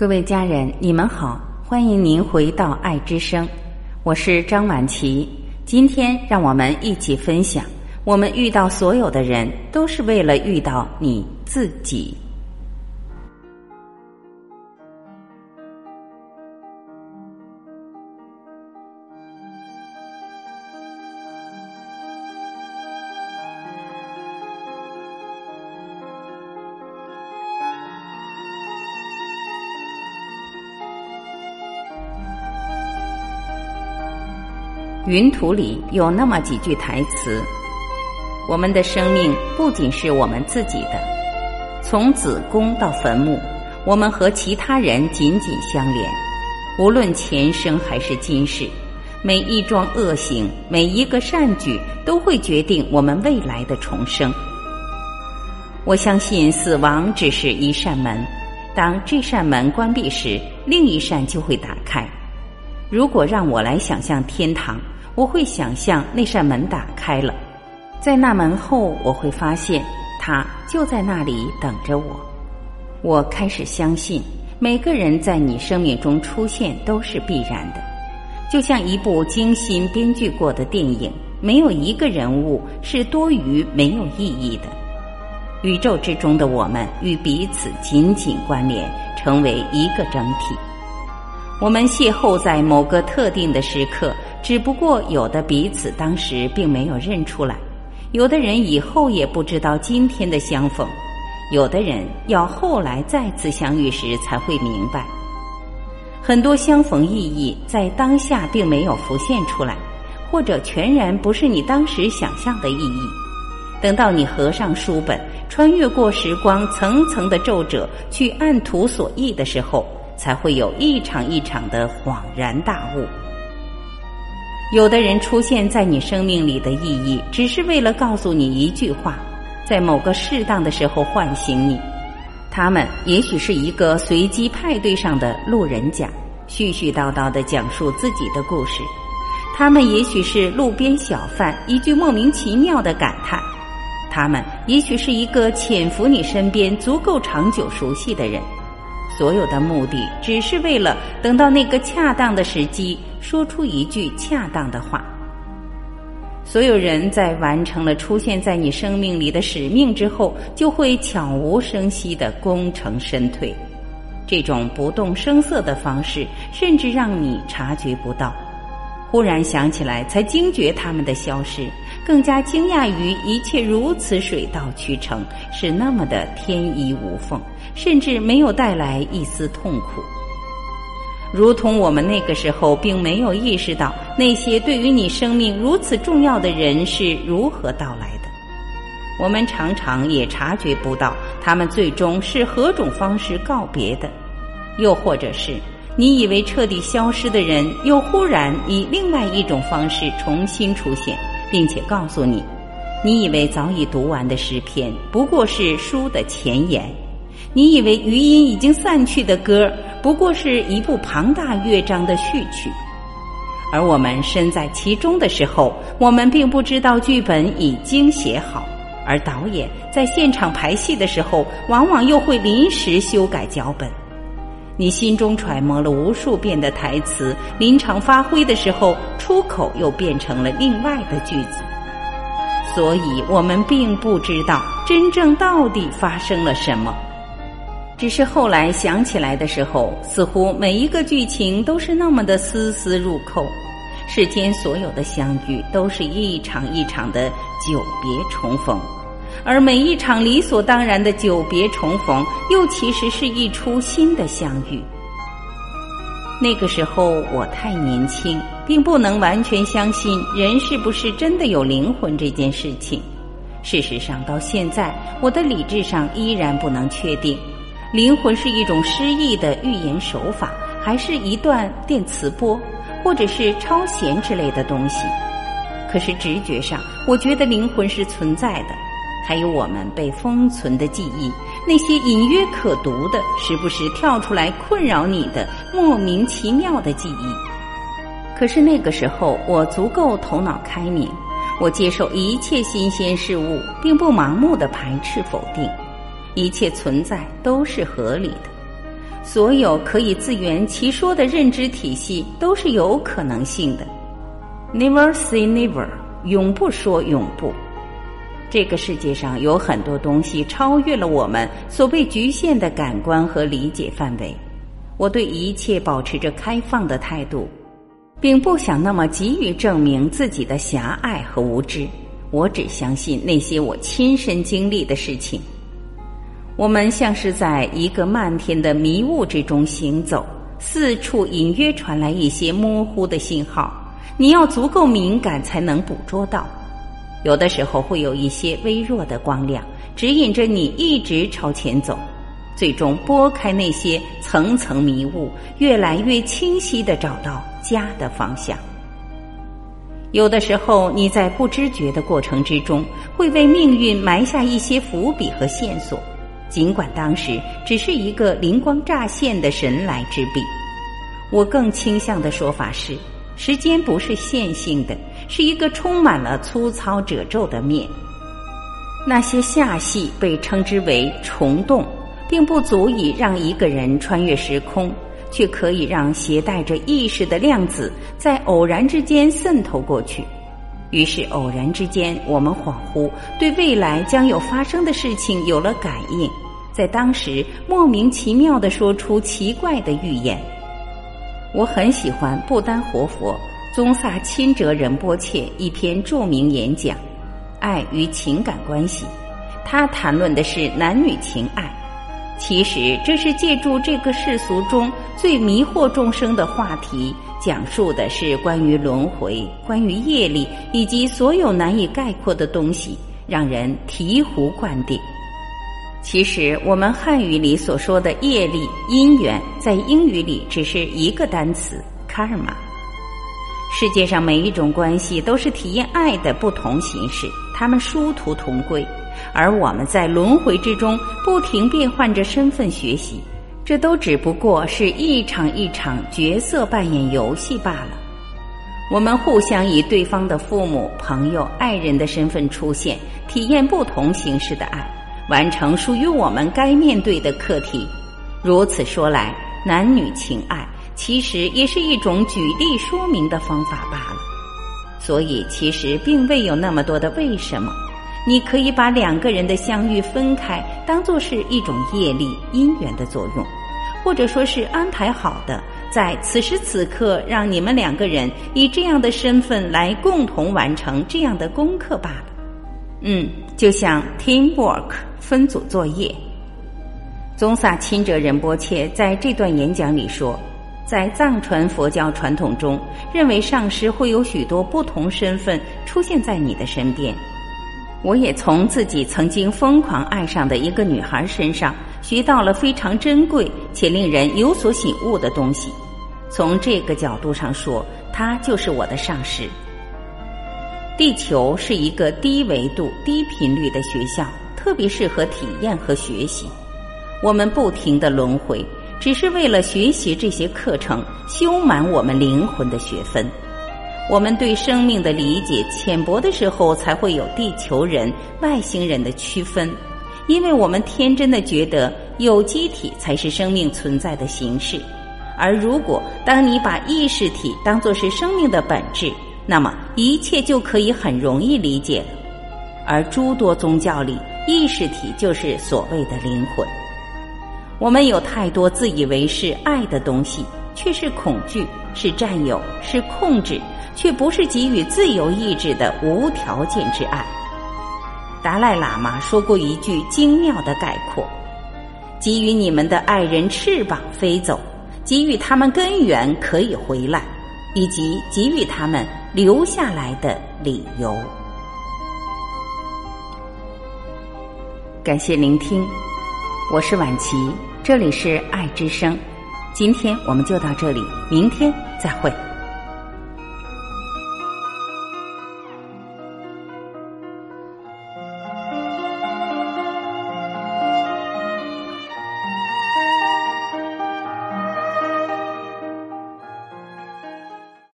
各位家人，你们好，欢迎您回到爱之声，我是张晚琪。今天让我们一起分享，我们遇到所有的人，都是为了遇到你自己。云图里有那么几句台词：我们的生命不仅是我们自己的，从子宫到坟墓，我们和其他人紧紧相连。无论前生还是今世，每一桩恶行，每一个善举，都会决定我们未来的重生。我相信死亡只是一扇门，当这扇门关闭时，另一扇就会打开。如果让我来想象天堂，我会想象那扇门打开了，在那门后，我会发现他就在那里等着我。我开始相信，每个人在你生命中出现都是必然的，就像一部精心编剧过的电影，没有一个人物是多余、没有意义的。宇宙之中的我们与彼此紧紧关联，成为一个整体。我们邂逅在某个特定的时刻，只不过有的彼此当时并没有认出来，有的人以后也不知道今天的相逢，有的人要后来再次相遇时才会明白，很多相逢意义在当下并没有浮现出来，或者全然不是你当时想象的意义。等到你合上书本，穿越过时光层层的皱褶，去按图索骥的时候。才会有一场一场的恍然大悟。有的人出现在你生命里的意义，只是为了告诉你一句话，在某个适当的时候唤醒你。他们也许是一个随机派对上的路人甲，絮絮叨叨的讲述自己的故事；他们也许是路边小贩一句莫名其妙的感叹；他们也许是一个潜伏你身边足够长久熟悉的人。所有的目的，只是为了等到那个恰当的时机，说出一句恰当的话。所有人在完成了出现在你生命里的使命之后，就会悄无声息的功成身退。这种不动声色的方式，甚至让你察觉不到。忽然想起来，才惊觉他们的消失，更加惊讶于一切如此水到渠成，是那么的天衣无缝。甚至没有带来一丝痛苦，如同我们那个时候并没有意识到那些对于你生命如此重要的人是如何到来的。我们常常也察觉不到他们最终是何种方式告别的，又或者是你以为彻底消失的人，又忽然以另外一种方式重新出现，并且告诉你，你以为早已读完的诗篇不过是书的前言。你以为余音已经散去的歌，不过是一部庞大乐章的序曲，而我们身在其中的时候，我们并不知道剧本已经写好，而导演在现场排戏的时候，往往又会临时修改脚本。你心中揣摩了无数遍的台词，临场发挥的时候，出口又变成了另外的句子，所以我们并不知道真正到底发生了什么。只是后来想起来的时候，似乎每一个剧情都是那么的丝丝入扣。世间所有的相遇，都是一场一场的久别重逢，而每一场理所当然的久别重逢，又其实是一出新的相遇。那个时候我太年轻，并不能完全相信人是不是真的有灵魂这件事情。事实上，到现在，我的理智上依然不能确定。灵魂是一种诗意的预言手法，还是一段电磁波，或者是超弦之类的东西？可是直觉上，我觉得灵魂是存在的。还有我们被封存的记忆，那些隐约可读的、时不时跳出来困扰你的莫名其妙的记忆。可是那个时候，我足够头脑开明，我接受一切新鲜事物，并不盲目的排斥否定。一切存在都是合理的，所有可以自圆其说的认知体系都是有可能性的。Never say never，永不说永不。这个世界上有很多东西超越了我们所被局限的感官和理解范围。我对一切保持着开放的态度，并不想那么急于证明自己的狭隘和无知。我只相信那些我亲身经历的事情。我们像是在一个漫天的迷雾之中行走，四处隐约传来一些模糊的信号，你要足够敏感才能捕捉到。有的时候会有一些微弱的光亮，指引着你一直朝前走。最终拨开那些层层迷雾，越来越清晰的找到家的方向。有的时候，你在不知觉的过程之中，会为命运埋下一些伏笔和线索，尽管当时只是一个灵光乍现的神来之笔。我更倾向的说法是，时间不是线性的，是一个充满了粗糙褶皱的面。那些下戏被称之为虫洞。并不足以让一个人穿越时空，却可以让携带着意识的量子在偶然之间渗透过去。于是，偶然之间，我们恍惚对未来将有发生的事情有了感应，在当时莫名其妙的说出奇怪的预言。我很喜欢不丹活佛宗萨钦哲仁波切一篇著名演讲《爱与情感关系》，他谈论的是男女情爱。其实，这是借助这个世俗中最迷惑众生的话题，讲述的是关于轮回、关于业力以及所有难以概括的东西，让人醍醐灌顶。其实，我们汉语里所说的业力、因缘，在英语里只是一个单词 “karma”。世界上每一种关系都是体验爱的不同形式，它们殊途同归。而我们在轮回之中不停变换着身份学习，这都只不过是一场一场角色扮演游戏罢了。我们互相以对方的父母、朋友、爱人的身份出现，体验不同形式的爱，完成属于我们该面对的课题。如此说来，男女情爱其实也是一种举例说明的方法罢了。所以，其实并未有那么多的为什么。你可以把两个人的相遇分开，当做是一种业力因缘的作用，或者说是安排好的，在此时此刻让你们两个人以这样的身份来共同完成这样的功课罢了。嗯，就像 teamwork 分组作业。宗萨钦哲仁波切在这段演讲里说，在藏传佛教传统中，认为上师会有许多不同身份出现在你的身边。我也从自己曾经疯狂爱上的一个女孩身上学到了非常珍贵且令人有所醒悟的东西。从这个角度上说，她就是我的上师。地球是一个低维度、低频率的学校，特别适合体验和学习。我们不停的轮回，只是为了学习这些课程，修满我们灵魂的学分。我们对生命的理解浅薄的时候，才会有地球人、外星人的区分，因为我们天真的觉得有机体才是生命存在的形式。而如果当你把意识体当作是生命的本质，那么一切就可以很容易理解了。而诸多宗教里，意识体就是所谓的灵魂。我们有太多自以为是爱的东西，却是恐惧，是占有，是控制。却不是给予自由意志的无条件之爱。达赖喇嘛说过一句精妙的概括：“给予你们的爱人翅膀飞走，给予他们根源可以回来，以及给予他们留下来的理由。”感谢聆听，我是晚琪，这里是爱之声。今天我们就到这里，明天再会。